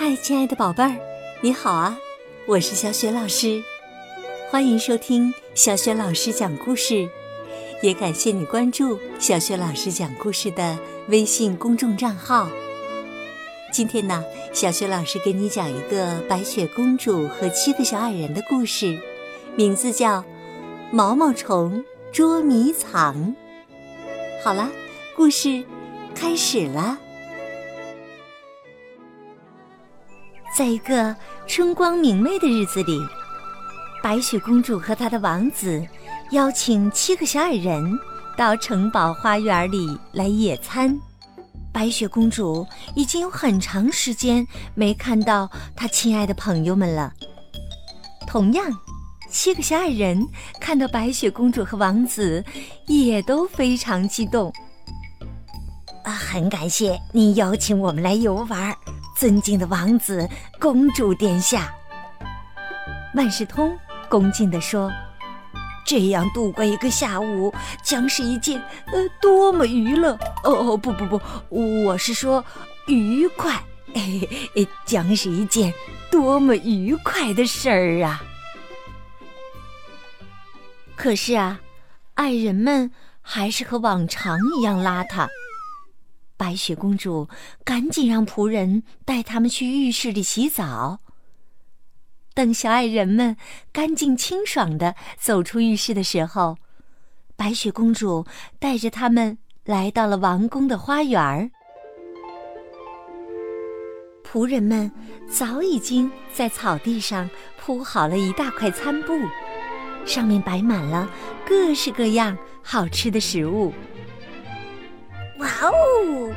嗨，亲爱的宝贝儿，你好啊！我是小雪老师，欢迎收听小雪老师讲故事，也感谢你关注小雪老师讲故事的微信公众账号。今天呢，小雪老师给你讲一个白雪公主和七个小矮人的故事，名字叫《毛毛虫捉迷藏》。好了，故事开始了。在一个春光明媚的日子里，白雪公主和她的王子邀请七个小矮人到城堡花园里来野餐。白雪公主已经有很长时间没看到她亲爱的朋友们了。同样，七个小矮人看到白雪公主和王子，也都非常激动。啊，很感谢您邀请我们来游玩。尊敬的王子、公主殿下，万事通恭敬地说：“这样度过一个下午，将是一件呃多么娱乐哦不不不，我是说愉快，将是一件多么愉快的事儿啊！”可是啊，爱人们还是和往常一样邋遢。白雪公主赶紧让仆人带他们去浴室里洗澡。等小矮人们干净清爽的走出浴室的时候，白雪公主带着他们来到了王宫的花园儿。仆人们早已经在草地上铺好了一大块餐布，上面摆满了各式各样好吃的食物。哇哦！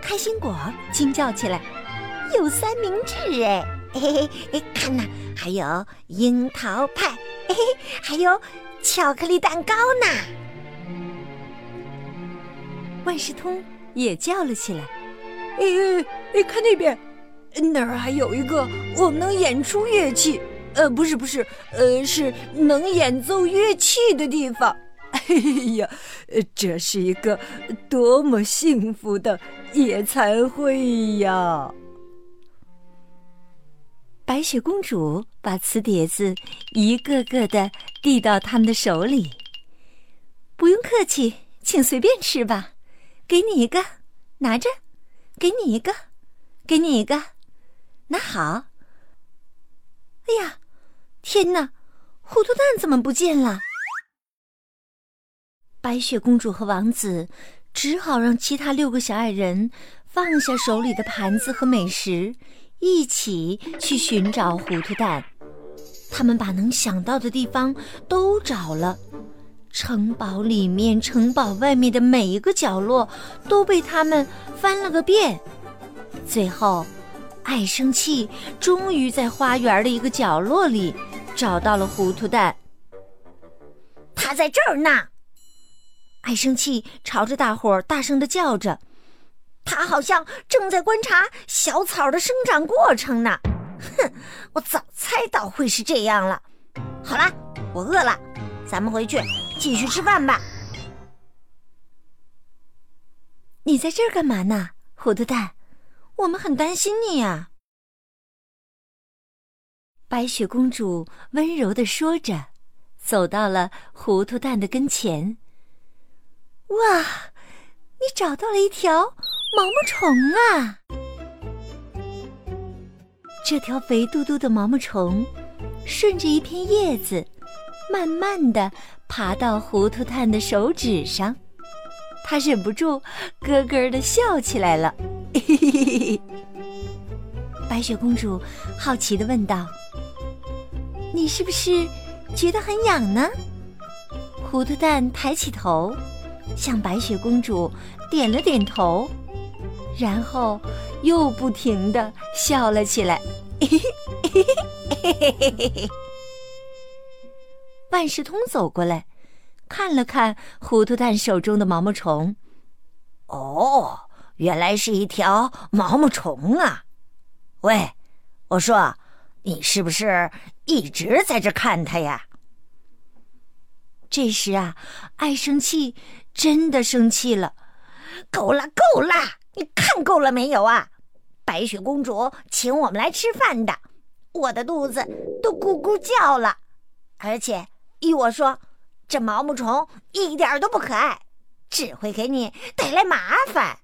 开心果惊叫起来：“有三明治哎，嘿嘿，看呐，还有樱桃派，嘿嘿，还有巧克力蛋糕呢！”万事通也叫了起来：“哎哎哎，看那边，那儿还有一个我们能演出乐器，呃，不是不是，呃，是能演奏乐器的地方。”哎 呀，这是一个多么幸福的野餐会呀！白雪公主把瓷碟子一个个的递到他们的手里。不用客气，请随便吃吧。给你一个，拿着；给你一个，给你一个。那好。哎呀，天哪！糊涂蛋怎么不见了？白雪公主和王子只好让其他六个小矮人放下手里的盘子和美食，一起去寻找糊涂蛋。他们把能想到的地方都找了，城堡里面、城堡外面的每一个角落都被他们翻了个遍。最后，爱生气终于在花园的一个角落里找到了糊涂蛋。他在这儿呢。爱生气朝着大伙儿大声的叫着，他好像正在观察小草的生长过程呢。哼，我早猜到会是这样了。好了，我饿了，咱们回去继续吃饭吧。你在这儿干嘛呢，糊涂蛋？我们很担心你呀。白雪公主温柔的说着，走到了糊涂蛋的跟前。哇，你找到了一条毛毛虫啊！这条肥嘟嘟的毛毛虫，顺着一片叶子，慢慢的爬到糊涂蛋的手指上，他忍不住咯咯的笑起来了。白雪公主好奇的问道：“你是不是觉得很痒呢？”糊涂蛋抬起头。向白雪公主点了点头，然后又不停的笑了起来。万事通走过来，看了看糊涂蛋手中的毛毛虫。哦，原来是一条毛毛虫啊！喂，我说，你是不是一直在这看它呀？这时啊，爱生气。真的生气了，够了，够了！你看够了没有啊？白雪公主请我们来吃饭的，我的肚子都咕咕叫了。而且依我说，这毛毛虫一点都不可爱，只会给你带来麻烦。”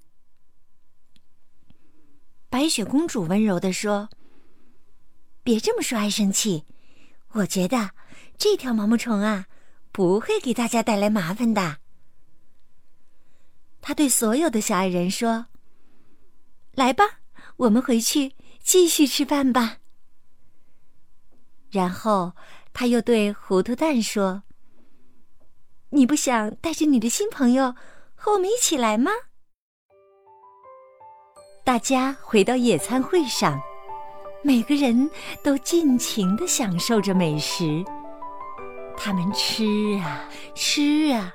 白雪公主温柔地说：“别这么说，爱生气。我觉得这条毛毛虫啊，不会给大家带来麻烦的。”他对所有的小矮人说：“来吧，我们回去继续吃饭吧。”然后，他又对糊涂蛋说：“你不想带着你的新朋友和我们一起来吗？”大家回到野餐会上，每个人都尽情的享受着美食。他们吃啊吃啊，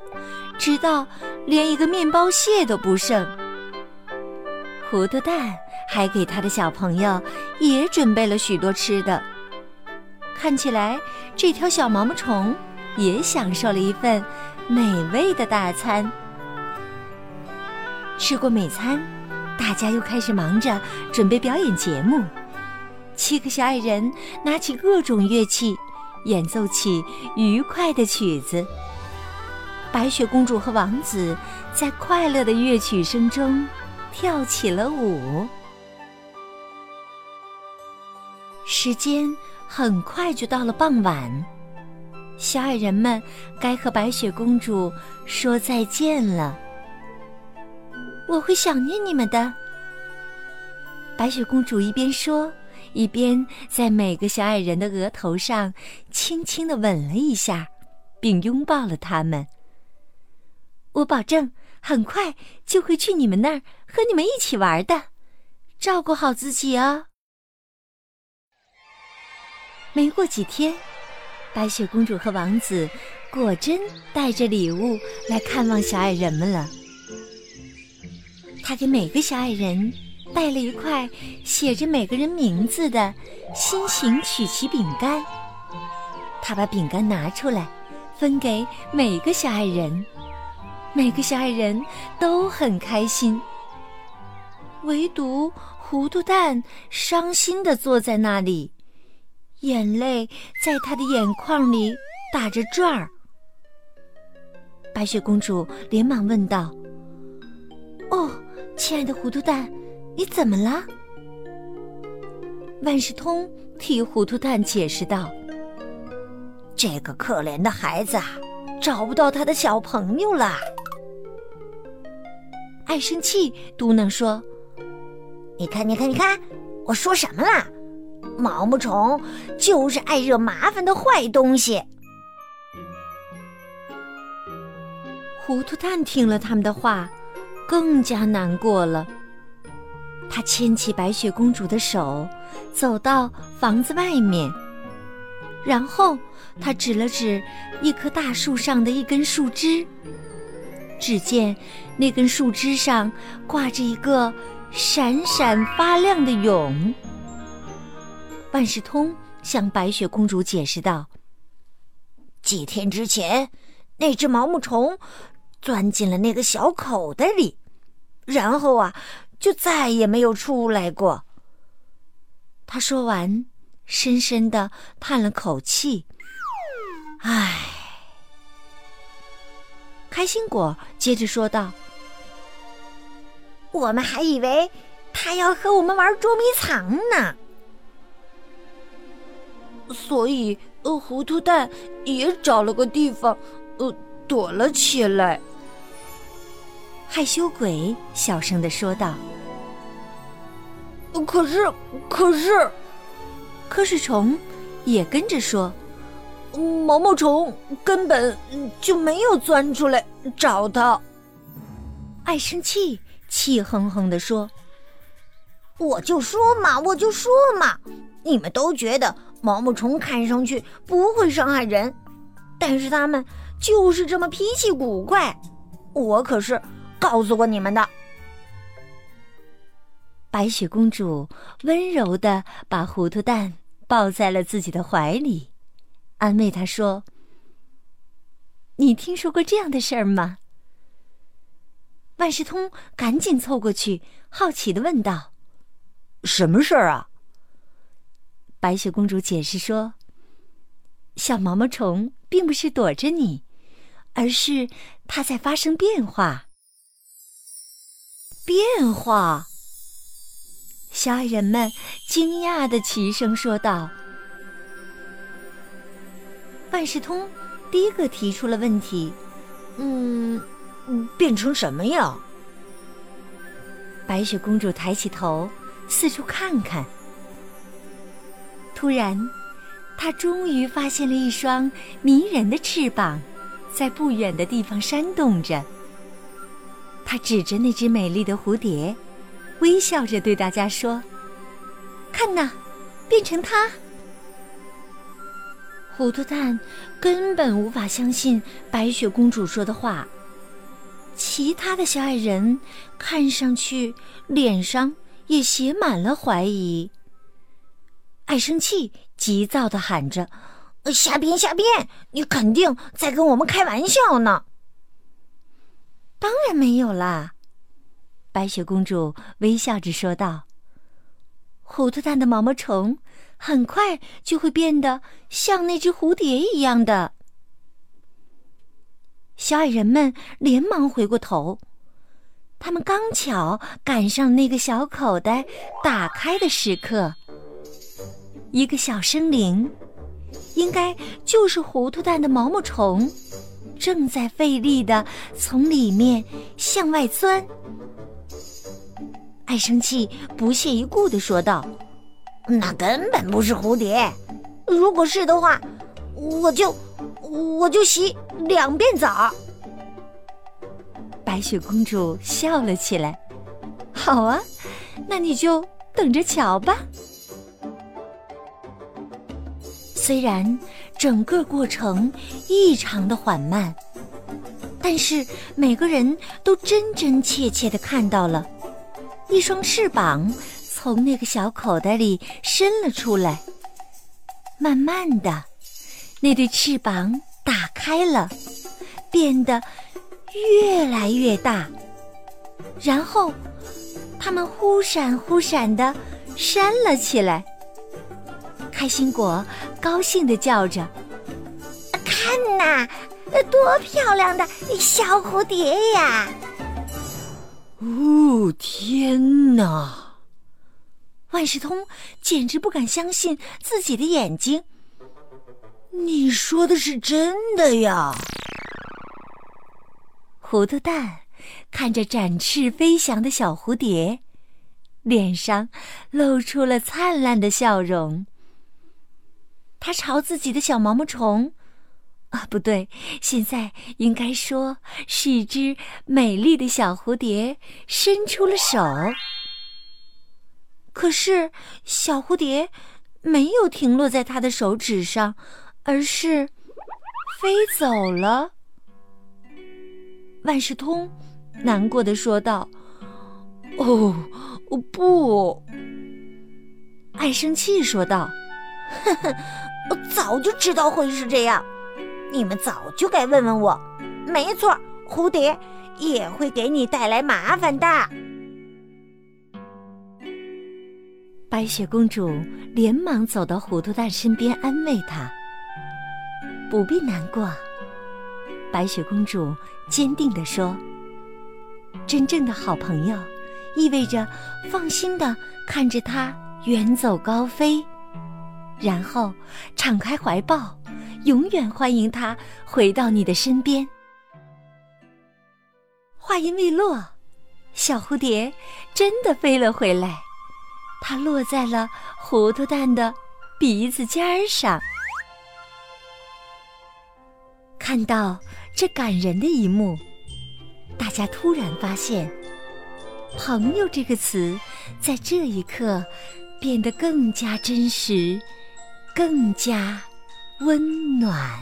直到连一个面包屑都不剩。糊涂蛋还给他的小朋友也准备了许多吃的。看起来，这条小毛毛虫也享受了一份美味的大餐。吃过美餐。大家又开始忙着准备表演节目。七个小矮人拿起各种乐器，演奏起愉快的曲子。白雪公主和王子在快乐的乐曲声中跳起了舞。时间很快就到了傍晚，小矮人们该和白雪公主说再见了。我会想念你们的。白雪公主一边说，一边在每个小矮人的额头上轻轻的吻了一下，并拥抱了他们。我保证很快就会去你们那儿和你们一起玩的，照顾好自己哦！没过几天，白雪公主和王子果真带着礼物来看望小矮人们了。他给每个小矮人带了一块写着每个人名字的心形曲奇饼干。他把饼干拿出来，分给每个小矮人，每个小矮人都很开心。唯独糊涂蛋伤心的坐在那里，眼泪在他的眼眶里打着转儿。白雪公主连忙问道：“哦。”亲爱的糊涂蛋，你怎么了？万事通替糊涂蛋解释道：“这个可怜的孩子啊，找不到他的小朋友了。”爱生气嘟囔说：“你看，你看，你看，我说什么了？毛毛虫就是爱惹麻烦的坏东西。”糊涂蛋听了他们的话。更加难过了。他牵起白雪公主的手，走到房子外面，然后他指了指一棵大树上的一根树枝。只见那根树枝上挂着一个闪闪发亮的蛹。万事通向白雪公主解释道：“几天之前，那只毛毛虫钻进了那个小口袋里。”然后啊，就再也没有出来过。他说完，深深的叹了口气：“唉。”开心果接着说道：“我们还以为他要和我们玩捉迷藏呢，所以呃，糊涂蛋也找了个地方，呃，躲了起来。”害羞鬼小声的说道：“可是，可是，瞌睡虫也跟着说，毛毛虫根本就没有钻出来找他。”爱生气气哼哼的说：“我就说嘛，我就说嘛，你们都觉得毛毛虫看上去不会伤害人，但是他们就是这么脾气古怪。我可是。”告诉过你们的。白雪公主温柔的把糊涂蛋抱在了自己的怀里，安慰他说：“你听说过这样的事儿吗？”万事通赶紧凑过去，好奇的问道：“什么事儿啊？白雪公主解释说：“小毛毛虫并不是躲着你，而是它在发生变化。”变化！小矮人们惊讶的齐声说道。万事通第一个提出了问题：“嗯，变成什么呀？”白雪公主抬起头，四处看看。突然，她终于发现了一双迷人的翅膀，在不远的地方扇动着。他指着那只美丽的蝴蝶，微笑着对大家说：“看呐，变成它！”糊涂蛋根本无法相信白雪公主说的话。其他的小矮人看上去脸上也写满了怀疑。爱生气，急躁的喊着：“瞎编瞎编！你肯定在跟我们开玩笑呢！”当然没有啦，白雪公主微笑着说道：“糊涂蛋的毛毛虫很快就会变得像那只蝴蝶一样的。”小矮人们连忙回过头，他们刚巧赶上那个小口袋打开的时刻。一个小生灵，应该就是糊涂蛋的毛毛虫，正在费力的从里面向外钻。爱生气不屑一顾的说道：“那根本不是蝴蝶，如果是的话，我就我就洗两遍澡。”白雪公主笑了起来：“好啊，那你就等着瞧吧。”虽然整个过程异常的缓慢，但是每个人都真真切切的看到了，一双翅膀从那个小口袋里伸了出来。慢慢的，那对翅膀打开了，变得越来越大，然后它们忽闪忽闪的扇了起来。开心果高兴的叫着：“看呐，多漂亮的小蝴蝶呀！”哦，天哪！万事通简直不敢相信自己的眼睛。你说的是真的呀？糊涂蛋看着展翅飞翔的小蝴蝶，脸上露出了灿烂的笑容。他朝自己的小毛毛虫，啊，不对，现在应该说是一只美丽的小蝴蝶，伸出了手。可是小蝴蝶没有停落在他的手指上，而是飞走了。万事通难过的说道：“哦，不！”爱生气说道：“呵呵。”我早就知道会是这样，你们早就该问问我。没错，蝴蝶也会给你带来麻烦的。白雪公主连忙走到糊涂蛋身边，安慰他：“不必难过。”白雪公主坚定地说：“真正的好朋友，意味着放心的看着他远走高飞。”然后，敞开怀抱，永远欢迎他回到你的身边。话音未落，小蝴蝶真的飞了回来，它落在了糊涂蛋的鼻子尖儿上。看到这感人的一幕，大家突然发现，“朋友”这个词在这一刻变得更加真实。更加温暖。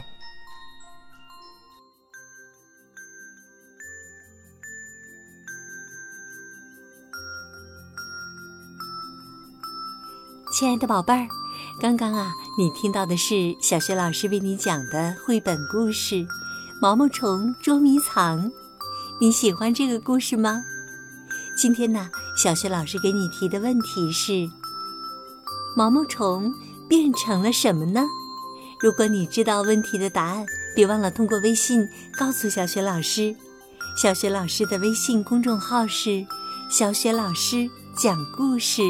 亲爱的宝贝儿，刚刚啊，你听到的是小学老师为你讲的绘本故事《毛毛虫捉迷藏》，你喜欢这个故事吗？今天呢，小雪老师给你提的问题是：毛毛虫变成了什么呢？如果你知道问题的答案，别忘了通过微信告诉小雪老师。小雪老师的微信公众号是“小雪老师讲故事”，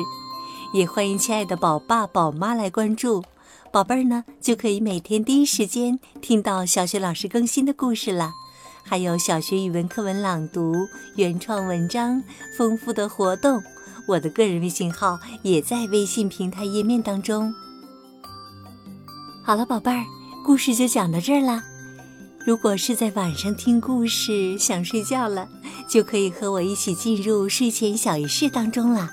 也欢迎亲爱的宝爸宝妈来关注。宝贝儿呢，就可以每天第一时间听到小雪老师更新的故事了。还有小学语文课文朗读、原创文章、丰富的活动。我的个人微信号也在微信平台页面当中。好了，宝贝儿，故事就讲到这儿啦。如果是在晚上听故事想睡觉了，就可以和我一起进入睡前小仪式当中了。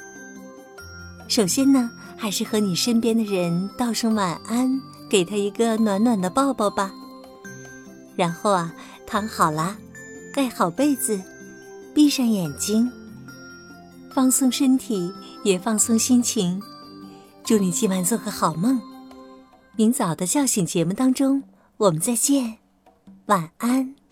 首先呢，还是和你身边的人道声晚安，给他一个暖暖的抱抱吧。然后啊，躺好啦，盖好被子，闭上眼睛，放松身体，也放松心情。祝你今晚做个好梦。明早的叫醒节目当中，我们再见。晚安。